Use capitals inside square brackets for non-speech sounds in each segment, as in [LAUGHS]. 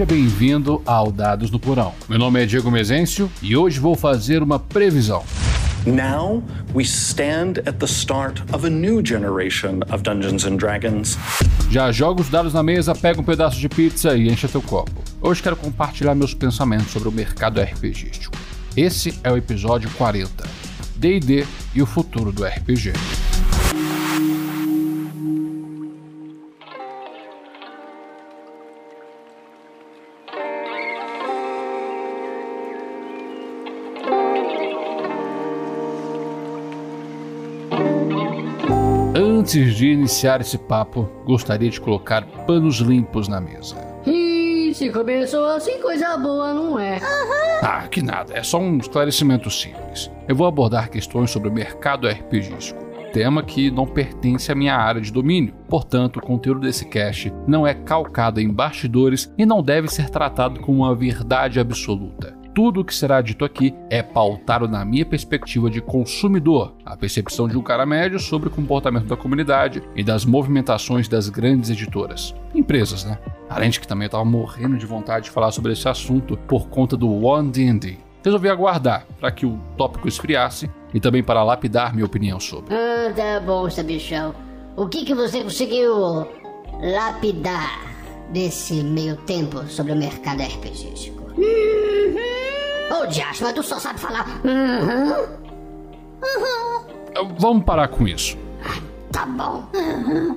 Seja bem-vindo ao Dados no Porão. Meu nome é Diego Mezencio e hoje vou fazer uma previsão. Now we stand at the start of a new generation of Dungeons and Dragons. Já joga os dados na mesa, pega um pedaço de pizza e enche teu copo. Hoje quero compartilhar meus pensamentos sobre o mercado RPGístico. Esse é o episódio 40. D&D e o futuro do RPG. Antes de iniciar esse papo, gostaria de colocar panos limpos na mesa. Ih, se começou assim, coisa boa, não é? Ah, que nada, é só um esclarecimento simples. Eu vou abordar questões sobre o mercado RPGístico, tema que não pertence à minha área de domínio. Portanto, o conteúdo desse cast não é calcado em bastidores e não deve ser tratado como uma verdade absoluta. Tudo o que será dito aqui é pautado na minha perspectiva de consumidor, a percepção de um cara médio sobre o comportamento da comunidade e das movimentações das grandes editoras. Empresas, né? Além de que também eu tava morrendo de vontade de falar sobre esse assunto por conta do One D&D. Resolvi aguardar para que o tópico esfriasse e também para lapidar minha opinião sobre. Ah, tá bom, sabichão. O que que você conseguiu lapidar nesse meio tempo sobre o mercado RPGístico? Ô, diacho, mas tu só sabe falar. Uhum. Uhum. Vamos parar com isso. Tá bom.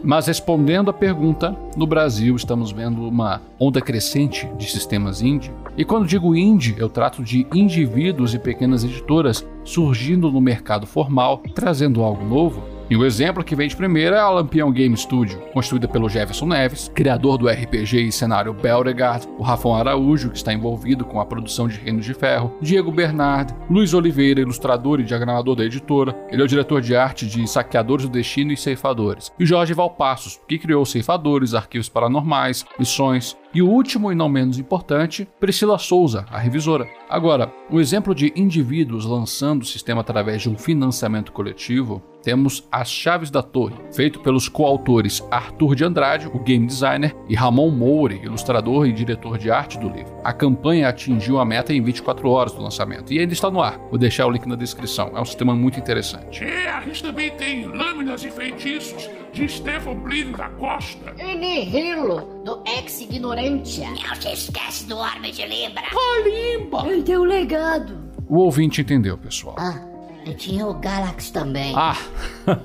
Mas respondendo à pergunta, no Brasil estamos vendo uma onda crescente de sistemas indie. E quando digo indie, eu trato de indivíduos e pequenas editoras surgindo no mercado formal, trazendo algo novo e o exemplo que vem de primeira é a Lampião Game Studio, construída pelo Jefferson Neves, criador do RPG e cenário Belregard, o Rafão Araújo, que está envolvido com a produção de Reinos de Ferro, Diego Bernard, Luiz Oliveira, ilustrador e diagramador da editora, ele é o diretor de arte de Saqueadores do Destino e Ceifadores, e Jorge Valpassos, que criou Ceifadores, Arquivos Paranormais, Missões, e o último e não menos importante, Priscila Souza, a revisora. Agora, um exemplo de indivíduos lançando o sistema através de um financiamento coletivo, temos As Chaves da Torre, feito pelos coautores Arthur de Andrade, o game designer, e Ramon Moure, ilustrador e diretor de arte do livro. A campanha atingiu a meta em 24 horas do lançamento e ainda está no ar. Vou deixar o link na descrição. É um sistema muito interessante. É, a gente também tem lâminas e feitiços de Stefan Plínio da Costa. E Nihilo, do Ex Ignorantia. Não se esquece do Orbe de Libra. Calimba! Ele tem um legado. O ouvinte entendeu, pessoal. Ah, e tinha o Galax também. Ah,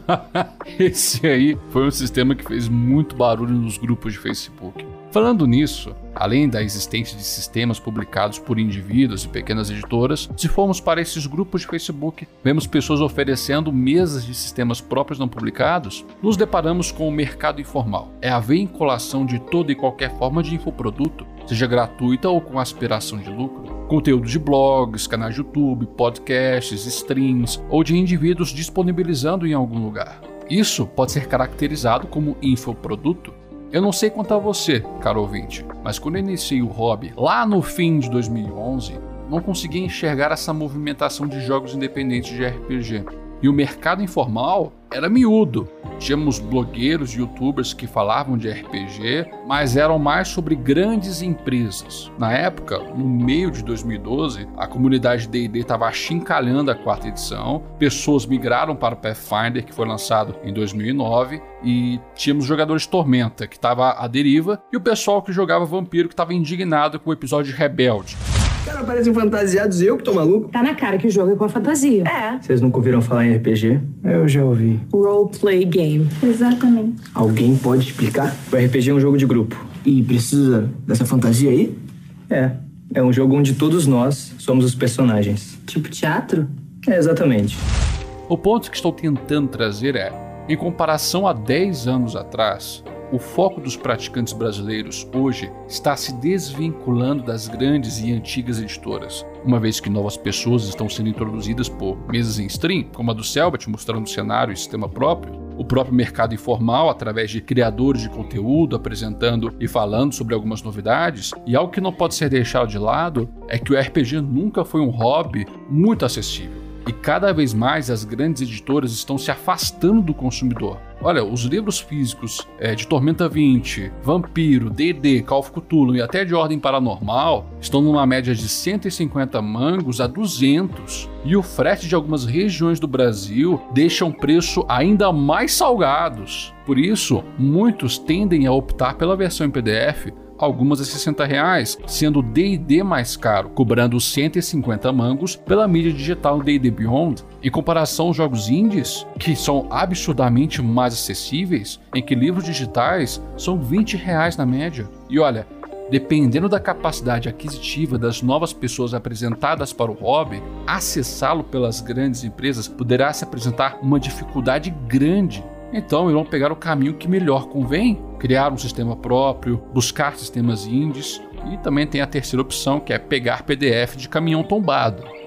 [LAUGHS] esse aí foi um sistema que fez muito barulho nos grupos de Facebook. Falando nisso, além da existência de sistemas publicados por indivíduos e pequenas editoras, se formos para esses grupos de Facebook, vemos pessoas oferecendo mesas de sistemas próprios não publicados, nos deparamos com o mercado informal. É a vinculação de toda e qualquer forma de infoproduto, seja gratuita ou com aspiração de lucro. Conteúdo de blogs, canais de YouTube, podcasts, streams ou de indivíduos disponibilizando em algum lugar. Isso pode ser caracterizado como infoproduto eu não sei quanto a você, caro ouvinte, mas quando eu iniciei o hobby, lá no fim de 2011, não consegui enxergar essa movimentação de jogos independentes de RPG. E o mercado informal era miúdo. Tínhamos blogueiros youtubers que falavam de RPG, mas eram mais sobre grandes empresas. Na época, no meio de 2012, a comunidade D&D estava achincalhando a quarta edição, pessoas migraram para o Pathfinder, que foi lançado em 2009, e tínhamos jogadores Tormenta, que estava à deriva, e o pessoal que jogava Vampiro, que estava indignado com o episódio Rebelde caras parecem fantasiados, eu que tô maluco. Tá na cara que o jogo é com a fantasia. É. Vocês nunca ouviram falar em RPG? Eu já ouvi. Roleplay game. Exatamente. Alguém pode explicar? O RPG é um jogo de grupo. E precisa dessa fantasia aí? É. É um jogo onde todos nós somos os personagens. Tipo teatro? É, exatamente. O ponto que estou tentando trazer é, em comparação a 10 anos atrás, o foco dos praticantes brasileiros hoje está se desvinculando das grandes e antigas editoras, uma vez que novas pessoas estão sendo introduzidas por mesas em stream, como a do Selbit, mostrando cenário e sistema próprio, o próprio mercado informal, através de criadores de conteúdo, apresentando e falando sobre algumas novidades, e algo que não pode ser deixado de lado é que o RPG nunca foi um hobby muito acessível. E cada vez mais as grandes editoras estão se afastando do consumidor. Olha, os livros físicos é, de Tormenta 20, Vampiro, D&D, Call of Cthulhu e até de Ordem Paranormal estão numa média de 150 mangos a 200. E o frete de algumas regiões do Brasil deixa um preço ainda mais salgados. Por isso, muitos tendem a optar pela versão em PDF algumas a 60 reais, sendo o D&D mais caro, cobrando 150 mangos pela mídia digital D&D Beyond, em comparação aos jogos indies, que são absurdamente mais acessíveis, em que livros digitais são 20 reais na média. E olha, dependendo da capacidade aquisitiva das novas pessoas apresentadas para o hobby, acessá-lo pelas grandes empresas poderá se apresentar uma dificuldade grande então irão pegar o caminho que melhor convém, criar um sistema próprio, buscar sistemas indies e também tem a terceira opção que é pegar PDF de caminhão tombado.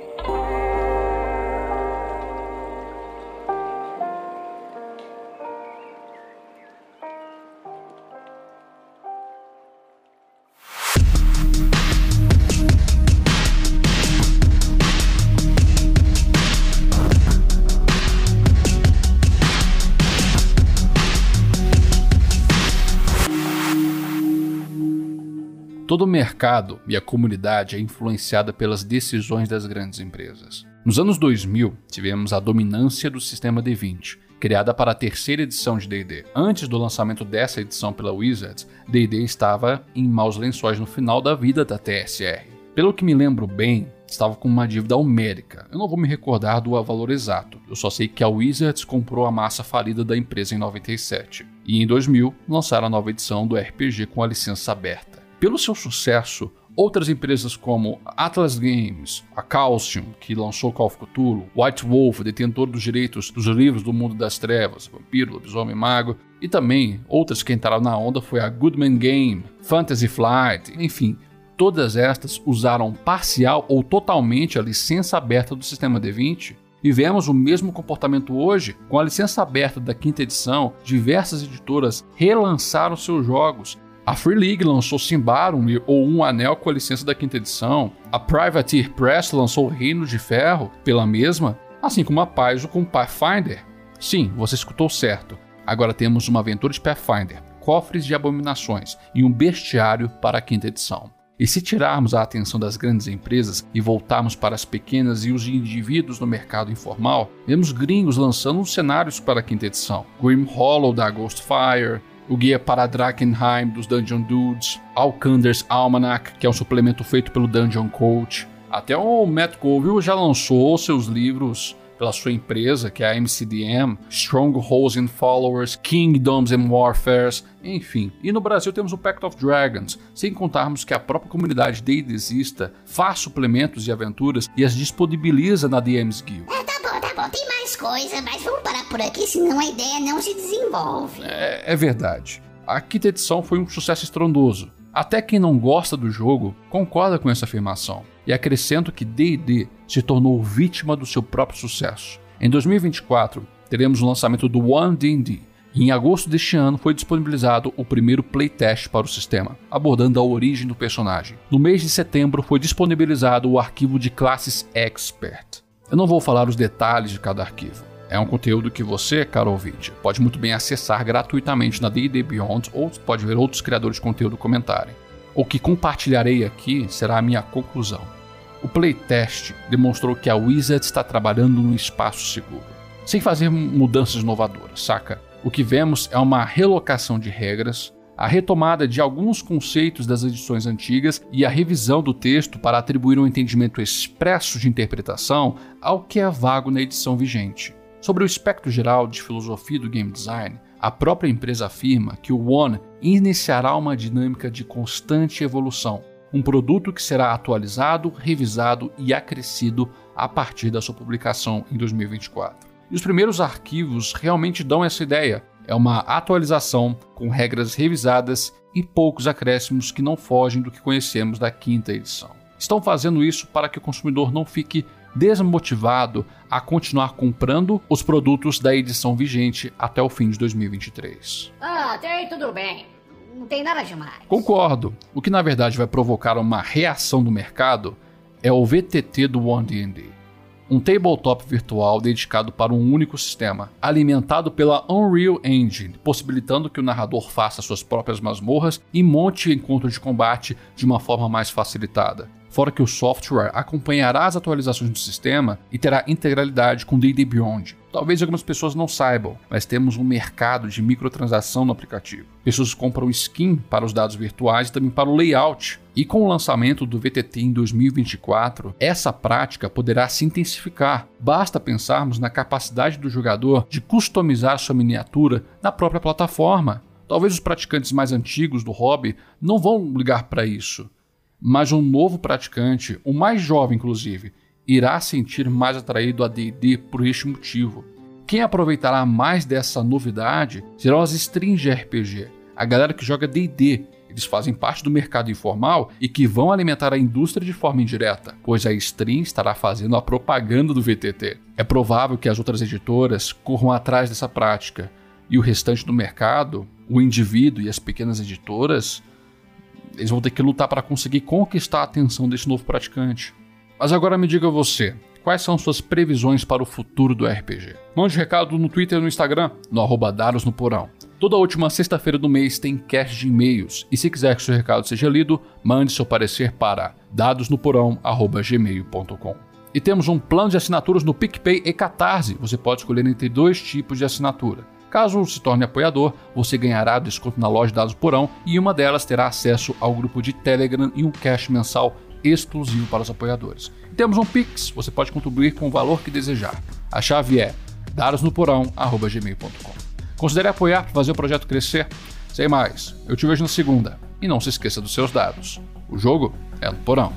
Todo o mercado e a comunidade é influenciada pelas decisões das grandes empresas. Nos anos 2000, tivemos a dominância do sistema D20, criada para a terceira edição de D&D. Antes do lançamento dessa edição pela Wizards, D&D estava em maus lençóis no final da vida da TSR. Pelo que me lembro bem, estava com uma dívida homérica. Eu não vou me recordar do valor exato. Eu só sei que a Wizards comprou a massa falida da empresa em 97. E em 2000, lançaram a nova edição do RPG com a licença aberta. Pelo seu sucesso, outras empresas como Atlas Games, a Calcium, que lançou Call of Cthulhu, White Wolf, detentor dos direitos dos livros do mundo das trevas, Vampiro, Lobisomem Mago, e também outras que entraram na onda foi a Goodman Game, Fantasy Flight, enfim, todas estas usaram parcial ou totalmente a licença aberta do sistema D20 e vemos o mesmo comportamento hoje, com a licença aberta da quinta edição, diversas editoras relançaram seus jogos a Free League lançou Simbarum ou Um Anel com a licença da quinta edição. A Privateer Press lançou Reinos de Ferro pela mesma, assim como a Paizo com Pathfinder. Sim, você escutou certo. Agora temos uma aventura de Pathfinder, cofres de abominações e um bestiário para a quinta edição. E se tirarmos a atenção das grandes empresas e voltarmos para as pequenas e os indivíduos no mercado informal, vemos gringos lançando cenários para a quinta edição. Grim Hollow da Ghostfire, o guia para Drakenheim dos Dungeon Dudes, Alkander's Almanac, que é um suplemento feito pelo Dungeon Coach. Até o Matt Colville já lançou seus livros pela sua empresa, que é a MCDM, Strongholds and Followers, Kingdoms and Warfares, enfim. E no Brasil temos o Pact of Dragons, sem contarmos que a própria comunidade D&Dista faz suplementos e aventuras e as disponibiliza na DMs Guild. Tem mais coisa, mas vamos parar por aqui, senão a ideia não se desenvolve. É, é verdade. A quinta edição foi um sucesso estrondoso. Até quem não gosta do jogo concorda com essa afirmação. E acrescento que D&D se tornou vítima do seu próprio sucesso. Em 2024, teremos o lançamento do One D&D, e em agosto deste ano foi disponibilizado o primeiro playtest para o sistema, abordando a origem do personagem. No mês de setembro foi disponibilizado o arquivo de classes Expert. Eu não vou falar os detalhes de cada arquivo. É um conteúdo que você, caro ouvinte, pode muito bem acessar gratuitamente na D&D Beyond ou pode ver outros criadores de conteúdo comentarem. O que compartilharei aqui será a minha conclusão. O playtest demonstrou que a Wizard está trabalhando num espaço seguro, sem fazer mudanças inovadoras, saca? O que vemos é uma relocação de regras, a retomada de alguns conceitos das edições antigas e a revisão do texto para atribuir um entendimento expresso de interpretação ao que é vago na edição vigente. Sobre o espectro geral de filosofia do game design, a própria empresa afirma que o One iniciará uma dinâmica de constante evolução, um produto que será atualizado, revisado e acrescido a partir da sua publicação em 2024. E os primeiros arquivos realmente dão essa ideia. É uma atualização com regras revisadas e poucos acréscimos que não fogem do que conhecemos da quinta edição. Estão fazendo isso para que o consumidor não fique desmotivado a continuar comprando os produtos da edição vigente até o fim de 2023. Ah, até aí tudo bem. Não tem nada demais. Concordo. O que na verdade vai provocar uma reação do mercado é o VTT do One D&D. Um tabletop virtual dedicado para um único sistema, alimentado pela Unreal Engine, possibilitando que o narrador faça suas próprias masmorras e monte encontros de combate de uma forma mais facilitada. Fora que o software acompanhará as atualizações do sistema e terá integralidade com D&D Beyond, Talvez algumas pessoas não saibam, mas temos um mercado de microtransação no aplicativo. Pessoas compram skin para os dados virtuais e também para o layout. E com o lançamento do VTT em 2024, essa prática poderá se intensificar. Basta pensarmos na capacidade do jogador de customizar sua miniatura na própria plataforma. Talvez os praticantes mais antigos do hobby não vão ligar para isso, mas um novo praticante, o mais jovem inclusive, irá sentir mais atraído a D&D por este motivo. Quem aproveitará mais dessa novidade serão as strings de RPG, a galera que joga D&D. Eles fazem parte do mercado informal e que vão alimentar a indústria de forma indireta, pois a stream estará fazendo a propaganda do VTT. É provável que as outras editoras corram atrás dessa prática e o restante do mercado, o indivíduo e as pequenas editoras, eles vão ter que lutar para conseguir conquistar a atenção desse novo praticante. Mas agora me diga você, quais são suas previsões para o futuro do RPG? Mande recado no Twitter e no Instagram, no arroba Daros no Porão. Toda última sexta-feira do mês tem cast de e-mails, e se quiser que seu recado seja lido, mande seu parecer para dadosnoporão.gmail.com. E temos um plano de assinaturas no PicPay e Catarse. Você pode escolher entre dois tipos de assinatura. Caso se torne apoiador, você ganhará desconto na loja Dados Porão e uma delas terá acesso ao grupo de Telegram e um cash mensal exclusivo para os apoiadores. E temos um Pix, você pode contribuir com o valor que desejar. A chave é dadosnoporão.gmail.com. Considere apoiar para fazer o projeto crescer. Sem mais, eu te vejo na segunda. E não se esqueça dos seus dados. O jogo é no porão.